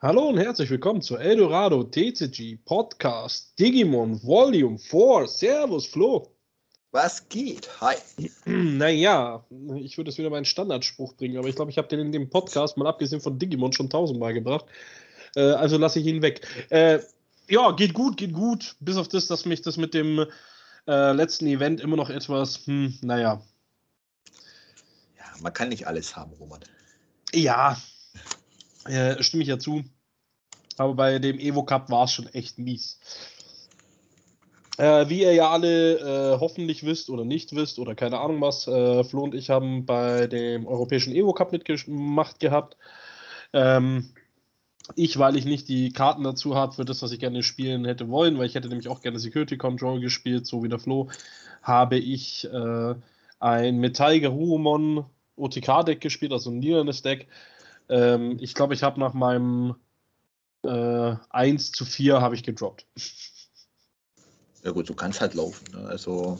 Hallo und herzlich willkommen zu Eldorado TCG Podcast Digimon Volume 4. Servus, Flo. Was geht? Hi. Naja, ich würde jetzt wieder meinen Standardspruch bringen, aber ich glaube, ich habe den in dem Podcast, mal abgesehen von Digimon, schon tausendmal gebracht. Äh, also lasse ich ihn weg. Äh, ja, geht gut, geht gut. Bis auf das, dass mich das mit dem äh, letzten Event immer noch etwas, hm, naja. Ja, man kann nicht alles haben, Roman. Ja, äh, stimme ich ja zu. Aber bei dem Evo Cup war es schon echt mies. Äh, wie ihr ja alle äh, hoffentlich wisst oder nicht wisst oder keine Ahnung was, äh, Flo und ich haben bei dem Europäischen Evo Cup mitgemacht gehabt. Ähm, ich, weil ich nicht die Karten dazu habe für das, was ich gerne spielen hätte wollen, weil ich hätte nämlich auch gerne Security Control gespielt, so wie der Flo, habe ich äh, ein Metall Garurumon OTK-Deck gespielt, also ein niederes Deck ähm, ich glaube, ich habe nach meinem äh, 1 zu 4 habe ich gedroppt. Ja gut, du kannst halt laufen. Ne? Also.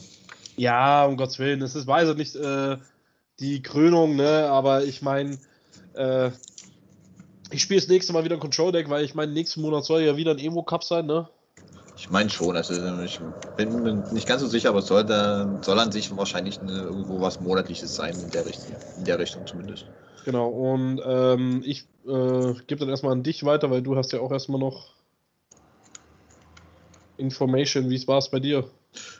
Ja, um Gottes Willen. Es ist weiß nicht äh, die Krönung, ne? aber ich meine, äh, ich spiele das nächste Mal wieder ein Control-Deck, weil ich meine, nächsten Monat soll ja wieder ein Emo-Cup sein, ne? Ich meine schon, also ich bin nicht ganz so sicher, aber soll, da, soll an sich wahrscheinlich eine, irgendwo was Monatliches sein, in der Richtung, in der Richtung zumindest. Genau, und ähm, ich äh, gebe dann erstmal an dich weiter, weil du hast ja auch erstmal noch Information, wie es war es bei dir?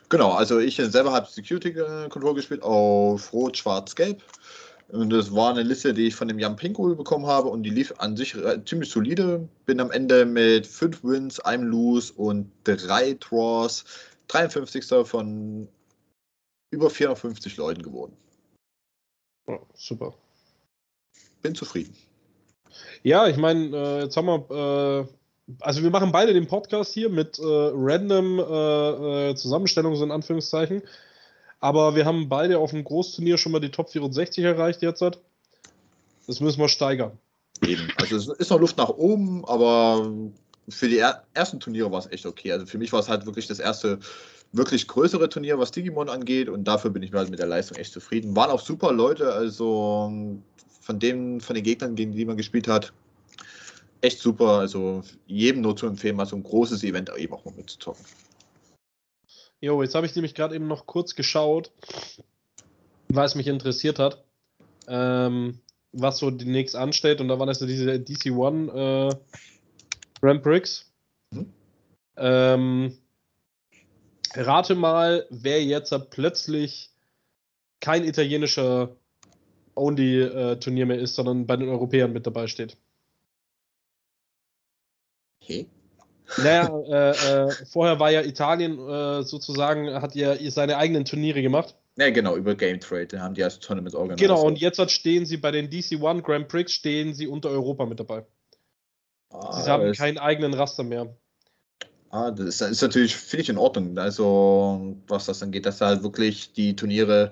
Genau, also ich selber habe Security Control gespielt auf Rot, Schwarz, Gelb. Und das war eine Liste, die ich von dem Jan Pinkohl bekommen habe und die lief an sich ziemlich solide. Bin am Ende mit 5 Wins, einem Lose und 3 Draws 53. von über 450 Leuten geworden. Oh, super bin zufrieden. Ja, ich meine, äh, jetzt haben wir, äh, also wir machen beide den Podcast hier mit äh, random äh, äh, Zusammenstellungen, so in Anführungszeichen. Aber wir haben beide auf dem Großturnier schon mal die Top 64 erreicht jetzt. Das müssen wir steigern. Eben. Also es ist noch Luft nach oben, aber für die er ersten Turniere war es echt okay. Also für mich war es halt wirklich das erste wirklich größere Turnier, was Digimon angeht und dafür bin ich halt mit der Leistung echt zufrieden. Waren auch super Leute, also von den, von den Gegnern, gegen die man gespielt hat, echt super. Also jedem nur zu empfehlen, mal so ein großes Event eben auch mal mitzuzocken. Jo, jetzt habe ich nämlich gerade eben noch kurz geschaut, weil es mich interessiert hat, ähm, was so demnächst ansteht. Und da waren das diese DC-1 äh, Grand Prix. Mhm. Ähm, rate mal, wer jetzt plötzlich kein italienischer Only-Turnier mehr ist, sondern bei den Europäern mit dabei steht. Okay. Naja, äh, äh, vorher war ja Italien äh, sozusagen, hat ja seine eigenen Turniere gemacht. Ja, genau, über Game Trade haben die als Tournament organisiert. Genau, und jetzt stehen sie bei den DC1 Grand Prix, stehen sie unter Europa mit dabei. Ah, sie haben keinen eigenen Raster mehr. Ah, das ist, natürlich, finde ich, in Ordnung. Also, was das angeht, dass da halt wirklich die Turniere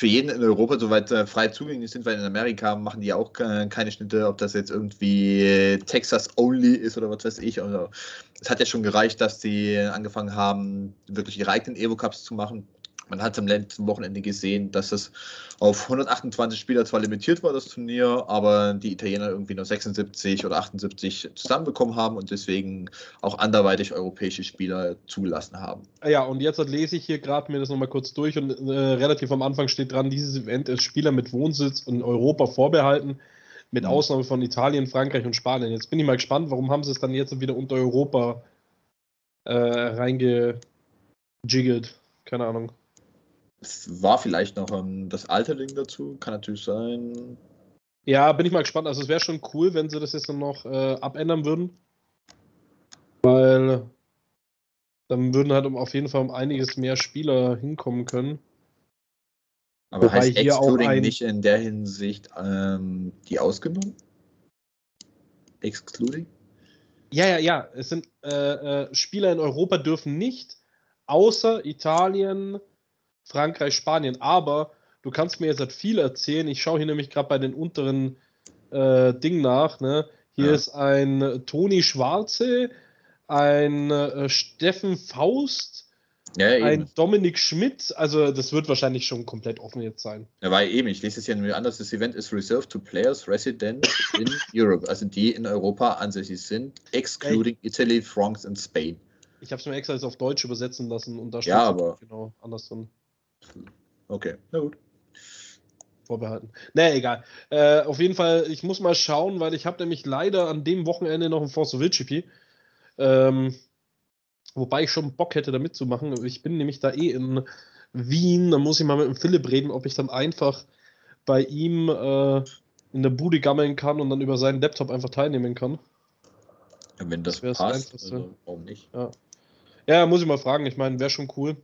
für jeden in Europa soweit äh, frei zugänglich sind, weil in Amerika machen die ja auch äh, keine Schnitte, ob das jetzt irgendwie Texas only ist oder was weiß ich. Also, es hat ja schon gereicht, dass sie angefangen haben, wirklich ihre eigenen Evo Cups zu machen. Man hat am letzten Wochenende gesehen, dass es auf 128 Spieler zwar limitiert war, das Turnier, aber die Italiener irgendwie nur 76 oder 78 zusammenbekommen haben und deswegen auch anderweitig europäische Spieler zugelassen haben. Ja, und jetzt lese ich hier gerade mir das nochmal kurz durch und äh, relativ am Anfang steht dran, dieses Event ist Spieler mit Wohnsitz in Europa vorbehalten, mit mhm. Ausnahme von Italien, Frankreich und Spanien. Jetzt bin ich mal gespannt, warum haben sie es dann jetzt wieder unter Europa äh, reingejiggelt? Keine Ahnung. Es war vielleicht noch um, das alte Ding dazu, kann natürlich sein. Ja, bin ich mal gespannt. Also es wäre schon cool, wenn sie das jetzt noch äh, abändern würden. Weil dann würden halt auf jeden Fall um einiges mehr Spieler hinkommen können. Aber Wobei heißt Excluding ein... nicht in der Hinsicht ähm, die ausgenommen? Excluding? Ja, ja, ja. Es sind äh, äh, Spieler in Europa dürfen nicht, außer Italien, Frankreich, Spanien. Aber du kannst mir jetzt halt viel erzählen. Ich schaue hier nämlich gerade bei den unteren äh, Dingen nach. Ne? Hier ja. ist ein Toni Schwarze, ein äh, Steffen Faust, Ja, ein Dominik Schmidt, also das wird wahrscheinlich schon komplett offen jetzt sein. Ja, weil eben, ich lese es ja nur anders, das Event ist reserved to players resident in Europe, also die in Europa ansässig sind, excluding Ey. Italy, France and Spain. Ich habe es mir extra jetzt auf Deutsch übersetzen lassen und da steht ja, aber genau anders drin. Okay, na gut. Vorbehalten. Naja, egal. Äh, auf jeden Fall, ich muss mal schauen, weil ich habe nämlich leider an dem Wochenende noch ein Force of Will. Ähm, Wobei ich schon Bock hätte, da mitzumachen. Ich bin nämlich da eh in Wien. Da muss ich mal mit dem Philipp reden, ob ich dann einfach bei ihm äh, in der Bude gammeln kann und dann über seinen Laptop einfach teilnehmen kann. Ja, wenn das, das passt, also, warum nicht? Ja. ja, muss ich mal fragen. Ich meine, wäre schon cool.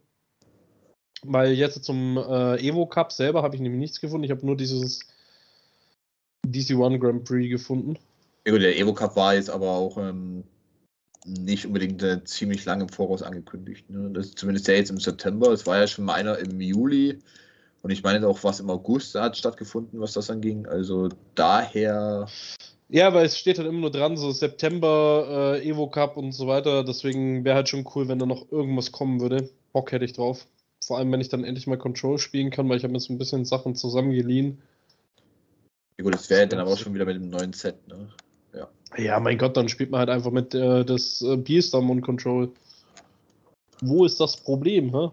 Weil jetzt zum äh, Evo Cup selber habe ich nämlich nichts gefunden. Ich habe nur dieses DC One Grand Prix gefunden. Ja, gut, der Evo Cup war jetzt aber auch ähm, nicht unbedingt äh, ziemlich lange im Voraus angekündigt. Ne? Das ist zumindest der jetzt im September. Es war ja schon mal einer im Juli. Und ich meine auch, was im August hat stattgefunden, was das anging. Also daher. Ja, weil es steht halt immer nur dran, so September, äh, Evo Cup und so weiter. Deswegen wäre halt schon cool, wenn da noch irgendwas kommen würde. Bock hätte ich drauf. Vor allem, wenn ich dann endlich mal Control spielen kann, weil ich habe mir so ein bisschen Sachen zusammengeliehen. Ja gut, das wäre dann aber auch schon wieder mit dem neuen Set, ne? Ja. Ja, mein Gott, dann spielt man halt einfach mit äh, das äh, Beerstorm und Control. Wo ist das Problem, hä?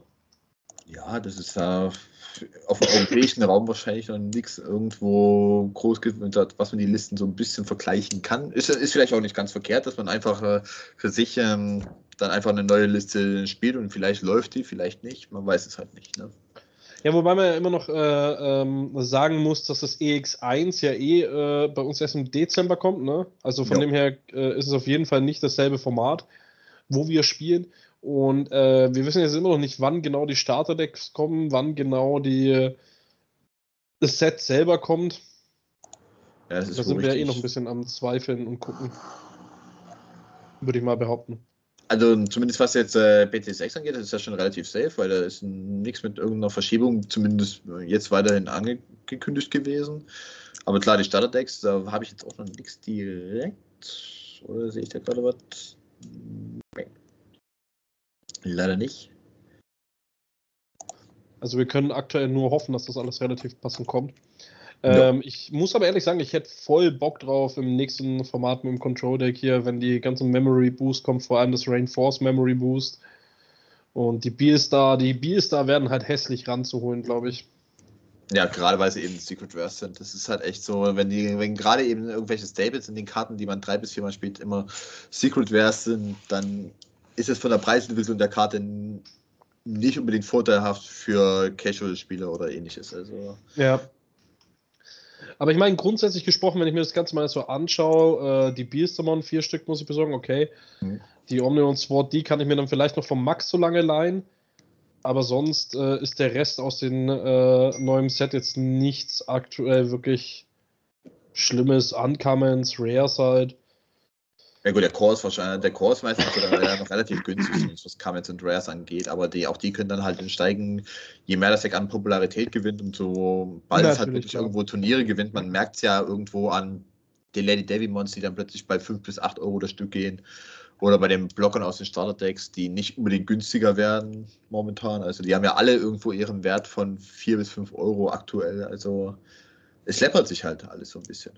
Ja, das ist ja auf dem europäischen Raum wahrscheinlich noch nichts irgendwo groß hat, was man die Listen so ein bisschen vergleichen kann. Ist, ist vielleicht auch nicht ganz verkehrt, dass man einfach äh, für sich ähm, dann einfach eine neue Liste spielt und vielleicht läuft die, vielleicht nicht. Man weiß es halt nicht. Ne? Ja, wobei man ja immer noch äh, ähm, sagen muss, dass das EX1 ja eh äh, bei uns erst im Dezember kommt. Ne? Also von ja. dem her äh, ist es auf jeden Fall nicht dasselbe Format, wo wir spielen. Und äh, wir wissen jetzt immer noch nicht, wann genau die Starterdecks kommen, wann genau die, das Set selber kommt. Ja, da sind wir ja eh noch ein bisschen am Zweifeln und gucken. Würde ich mal behaupten. Also zumindest was jetzt äh, BT6 angeht, das ist ja schon relativ safe, weil da ist nichts mit irgendeiner Verschiebung, zumindest jetzt weiterhin angekündigt gewesen. Aber klar, die Starterdecks, da habe ich jetzt auch noch nichts direkt. Oder sehe ich da gerade was? Nee. Leider nicht. Also wir können aktuell nur hoffen, dass das alles relativ passend kommt. Ähm, Ich muss aber ehrlich sagen, ich hätte voll Bock drauf im nächsten Format mit dem Control Deck hier, wenn die ganzen Memory Boost kommt, vor allem das Rainforce Memory Boost. Und die Beerstar, die Beerstar werden halt hässlich ranzuholen, glaube ich. Ja, gerade weil sie eben Secret Rares sind. Das ist halt echt so, wenn die, wenn gerade eben irgendwelche Stables in den Karten, die man drei bis viermal spielt, immer Secret Rares sind, dann ist es von der Preisentwicklung der Karte nicht unbedingt vorteilhaft für Casual-Spieler oder ähnliches. Also. Ja. Aber ich meine, grundsätzlich gesprochen, wenn ich mir das Ganze mal so anschaue, äh, die Beastamon, vier Stück muss ich besorgen, okay. Mhm. Die Omnion Sword, die kann ich mir dann vielleicht noch vom Max so lange leihen. Aber sonst äh, ist der Rest aus dem äh, neuen Set jetzt nichts aktuell wirklich Schlimmes. Uncommons, Rares halt. Ja gut, der Core ist wahrscheinlich, der Core ist meistens ja noch relativ günstig, was Comments und Rares angeht, aber die, auch die können dann halt steigen, je mehr das Deck an Popularität gewinnt und so bald es halt wirklich irgendwo Turniere gewinnt, man merkt es ja irgendwo an den Lady Devimons, die dann plötzlich bei 5 bis 8 Euro das Stück gehen. Oder bei den Blockern aus den Starterdecks, die nicht unbedingt günstiger werden momentan. Also die haben ja alle irgendwo ihren Wert von 4 bis 5 Euro aktuell. Also es läppert sich halt alles so ein bisschen.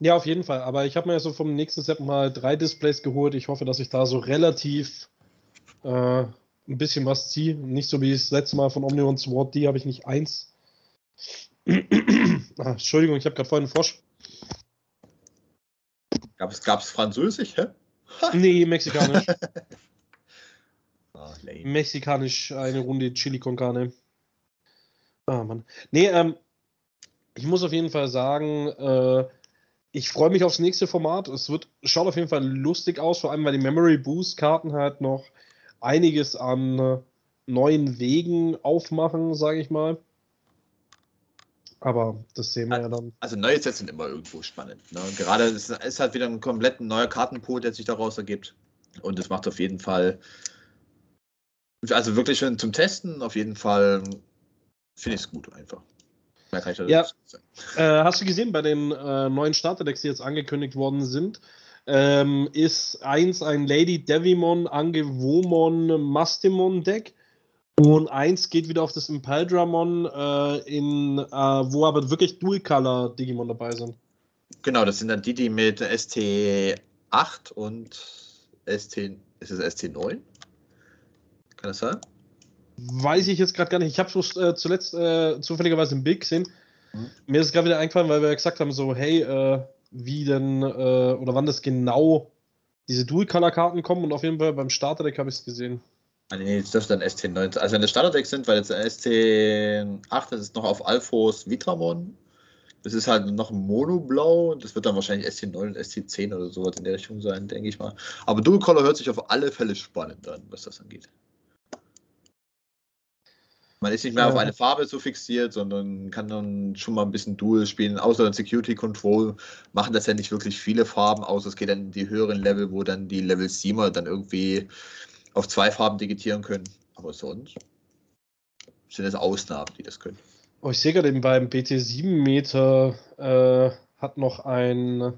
Ja, auf jeden Fall. Aber ich habe mir so vom nächsten Set mal drei Displays geholt. Ich hoffe, dass ich da so relativ äh, ein bisschen was ziehe. Nicht so wie das letzte Mal von Omnion Sword, die habe ich nicht eins. ah, Entschuldigung, ich habe gerade vorhin einen Frosch. Gab es gab's Französisch, hä? nee, mexikanisch. oh, mexikanisch eine Runde Chili con Carne. Ah, Mann. Nee, ähm, ich muss auf jeden Fall sagen, äh, ich freue mich aufs nächste Format. Es wird, schaut auf jeden Fall lustig aus, vor allem weil die Memory Boost Karten halt noch einiges an äh, neuen Wegen aufmachen, sage ich mal. Aber das sehen wir ja dann. Also neue Sets sind immer irgendwo spannend. Ne? Gerade es ist halt wieder ein komplett neuer Kartenpool, der sich daraus ergibt. Und es macht auf jeden Fall, also wirklich schon zum Testen, auf jeden Fall finde ich es gut einfach. Mehr kann ich ja, äh, hast du gesehen, bei den äh, neuen Starterdecks, die jetzt angekündigt worden sind, ähm, ist eins ein Lady Devimon Angewomon Mastemon Deck Und eins geht wieder auf das Impaldramon, äh, in, äh, wo aber wirklich Dual-Color-Digimon dabei sind. Genau, das sind dann die, die mit ST8 und ST, ist es ST9? Kann das sein? Weiß ich jetzt gerade gar nicht. Ich habe es äh, zuletzt äh, zufälligerweise im Bild gesehen. Mhm. Mir ist es gerade wieder eingefallen, weil wir gesagt haben, so, hey, äh, wie denn, äh, oder wann das genau diese Dual-Color-Karten kommen und auf jeden Fall beim Starterdeck habe ich es gesehen. Ah, nee, das dürfte dann ST9. Also wenn das Starterdeck sind, weil jetzt ST8, das ist noch auf Alphos Vitramon. Das ist halt noch Monoblau. Das wird dann wahrscheinlich ST9 und ST10 oder sowas in der Richtung sein, denke ich mal. Aber Dual Color hört sich auf alle Fälle spannend an, was das angeht. Man ist nicht mehr ja. auf eine Farbe so fixiert, sondern kann dann schon mal ein bisschen Dual spielen. Außer Security Control machen das ja nicht wirklich viele Farben, außer es geht dann in die höheren Level, wo dann die Level 7er dann irgendwie auf zwei Farben digitieren können. Aber sonst sind es Ausnahmen, die das können. Oh, ich sehe gerade eben beim BT7 Meter äh, hat noch ein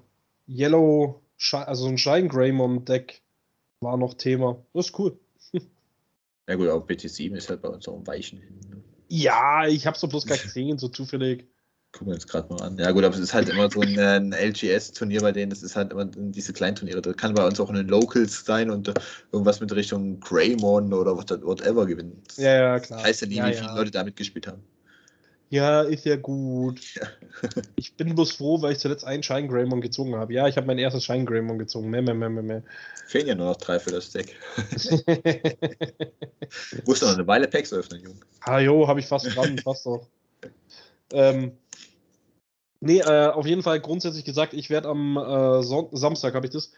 Yellow, also ein Shine Greymon Deck war noch Thema. Das ist cool. Ja gut, aber BT7 ist halt bei uns auch ein Weichen Ne? Ja, ich habe so bloß gar gesehen, so zufällig. Gucken wir uns gerade mal an. Ja gut, aber es ist halt immer so ein, ein LGS-Turnier bei denen, das ist halt immer diese kleinen Turniere. Das kann bei uns auch in den Locals sein und irgendwas mit Richtung Greymon oder whatever gewinnen. Ja, ja, klar. Das heißt ja nie, ja, wie viele ja. Leute da mitgespielt haben. Ja, ist ja gut. Ich bin bloß froh, weil ich zuletzt einen Shine Greymon gezogen habe. Ja, ich habe mein erstes Shine Greymon gezogen. Mehr, mehr, mehr, mehr, mehr. Fehlen ja nur noch drei für das Deck. Musst du noch eine Weile Packs öffnen, Junge. Ah, jo, habe ich fast dran, fast doch. Ähm, nee, äh, auf jeden Fall grundsätzlich gesagt, ich werde am äh, Samstag, habe ich das,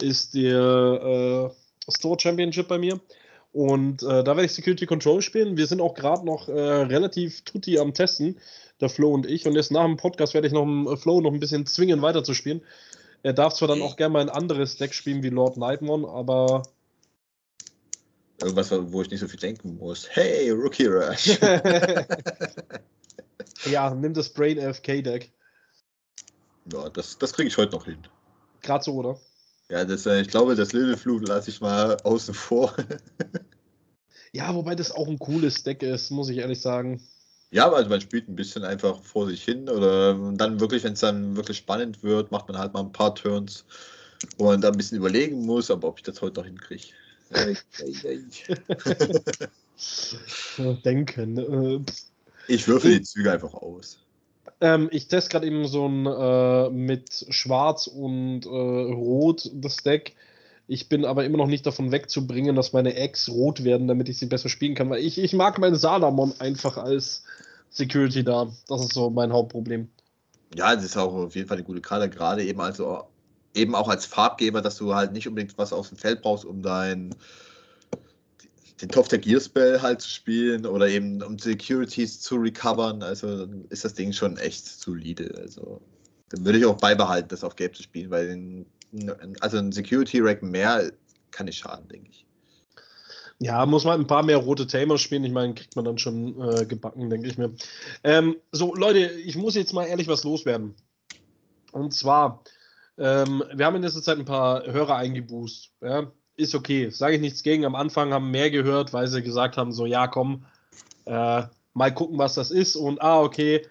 ist der äh, Store Championship bei mir. Und äh, da werde ich Security Control spielen. Wir sind auch gerade noch äh, relativ tutti am Testen, der Flo und ich. Und jetzt nach dem Podcast werde ich noch im Flow noch ein bisschen zwingen, weiterzuspielen. Er darf zwar dann auch gerne mal ein anderes Deck spielen wie Lord Nightmon, aber. Irgendwas, wo ich nicht so viel denken muss. Hey, Rookie Rush! ja, nimm das Brain FK Deck. Ja, das, das kriege ich heute noch hin. Gerade so, oder? Ja, das, äh, ich glaube, das Little Flute lasse ich mal außen vor. ja, wobei das auch ein cooles Deck ist, muss ich ehrlich sagen. Ja, also man spielt ein bisschen einfach vor sich hin oder dann wirklich, wenn es dann wirklich spannend wird, macht man halt mal ein paar Turns, wo man da ein bisschen überlegen muss, aber ob ich das heute noch hinkriege. Denken. Äh, ich würfel die Züge einfach aus. Ähm, ich teste gerade eben so ein äh, mit Schwarz und äh, Rot das Deck. Ich bin aber immer noch nicht davon wegzubringen, dass meine Eggs rot werden, damit ich sie besser spielen kann, weil ich, ich mag meinen Salamon einfach als Security da. Das ist so mein Hauptproblem. Ja, das ist auch auf jeden Fall eine gute Karte, gerade eben also eben auch als Farbgeber, dass du halt nicht unbedingt was auf dem Feld brauchst, um dein den Top der Gear Spell halt zu spielen oder eben um Securities zu recovern. Also ist das Ding schon echt solide. Also dann würde ich auch beibehalten, das auf Gelb zu spielen, weil den, also ein Security Rack mehr kann nicht schaden, denke ich. Ja, muss man ein paar mehr rote Tamer spielen. Ich meine, kriegt man dann schon äh, gebacken, denke ich mir. Ähm, so, Leute, ich muss jetzt mal ehrlich was loswerden. Und zwar, ähm, wir haben in letzter Zeit ein paar Hörer eingeboost. Ja? Ist okay, sage ich nichts gegen. Am Anfang haben mehr gehört, weil sie gesagt haben, so ja, komm, äh, mal gucken, was das ist. Und ah, okay,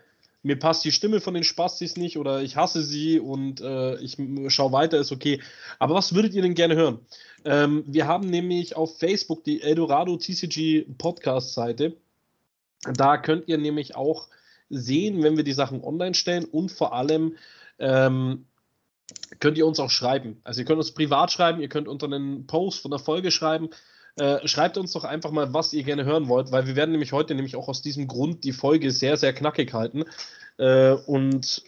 mir passt die Stimme von den Spastis nicht oder ich hasse sie und äh, ich schaue weiter, ist okay. Aber was würdet ihr denn gerne hören? Ähm, wir haben nämlich auf Facebook die Eldorado TCG Podcast Seite. Da könnt ihr nämlich auch sehen, wenn wir die Sachen online stellen und vor allem ähm, könnt ihr uns auch schreiben. Also ihr könnt uns privat schreiben, ihr könnt unter einen Post von der Folge schreiben. Äh, schreibt uns doch einfach mal, was ihr gerne hören wollt, weil wir werden nämlich heute nämlich auch aus diesem Grund die Folge sehr, sehr knackig halten. Äh, und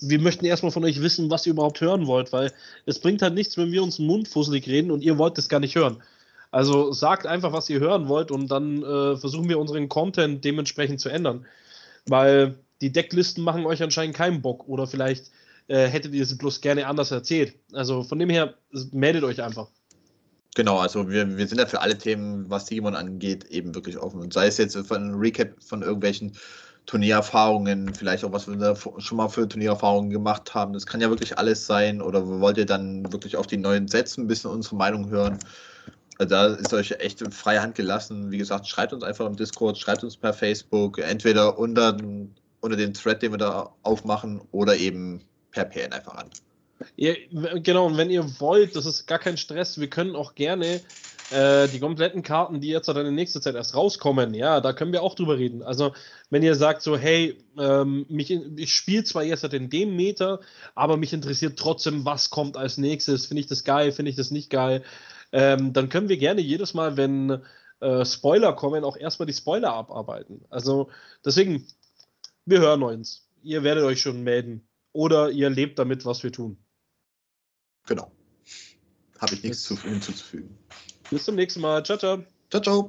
wir möchten erstmal von euch wissen, was ihr überhaupt hören wollt, weil es bringt halt nichts, wenn wir uns mundfusselig reden und ihr wollt das gar nicht hören. Also sagt einfach, was ihr hören wollt und dann äh, versuchen wir unseren Content dementsprechend zu ändern. Weil die Decklisten machen euch anscheinend keinen Bock oder vielleicht äh, hättet ihr es bloß gerne anders erzählt. Also von dem her, meldet euch einfach. Genau, also wir, wir sind ja für alle Themen, was Digimon angeht, eben wirklich offen. Und sei es jetzt von Recap von irgendwelchen Turniererfahrungen, vielleicht auch was wir da schon mal für Turniererfahrungen gemacht haben. Das kann ja wirklich alles sein. Oder wollt ihr dann wirklich auf die neuen Sätze ein bisschen unsere Meinung hören? Also da ist euch echt freie Hand gelassen. Wie gesagt, schreibt uns einfach im Discord, schreibt uns per Facebook, entweder unter, unter den Thread, den wir da aufmachen, oder eben per PN einfach an. Ihr, genau, und wenn ihr wollt, das ist gar kein Stress, wir können auch gerne äh, die kompletten Karten, die jetzt dann in nächster Zeit erst rauskommen, ja, da können wir auch drüber reden. Also, wenn ihr sagt so, hey, ähm, mich, ich spiele zwar jetzt in dem Meter, aber mich interessiert trotzdem, was kommt als nächstes, finde ich das geil, finde ich das nicht geil, ähm, dann können wir gerne jedes Mal, wenn äh, Spoiler kommen, auch erstmal die Spoiler abarbeiten. Also, deswegen, wir hören uns. Ihr werdet euch schon melden. Oder ihr lebt damit, was wir tun. Genau. Habe ich nichts hinzuzufügen. Bis zum nächsten Mal. Ciao, ciao. Ciao, ciao.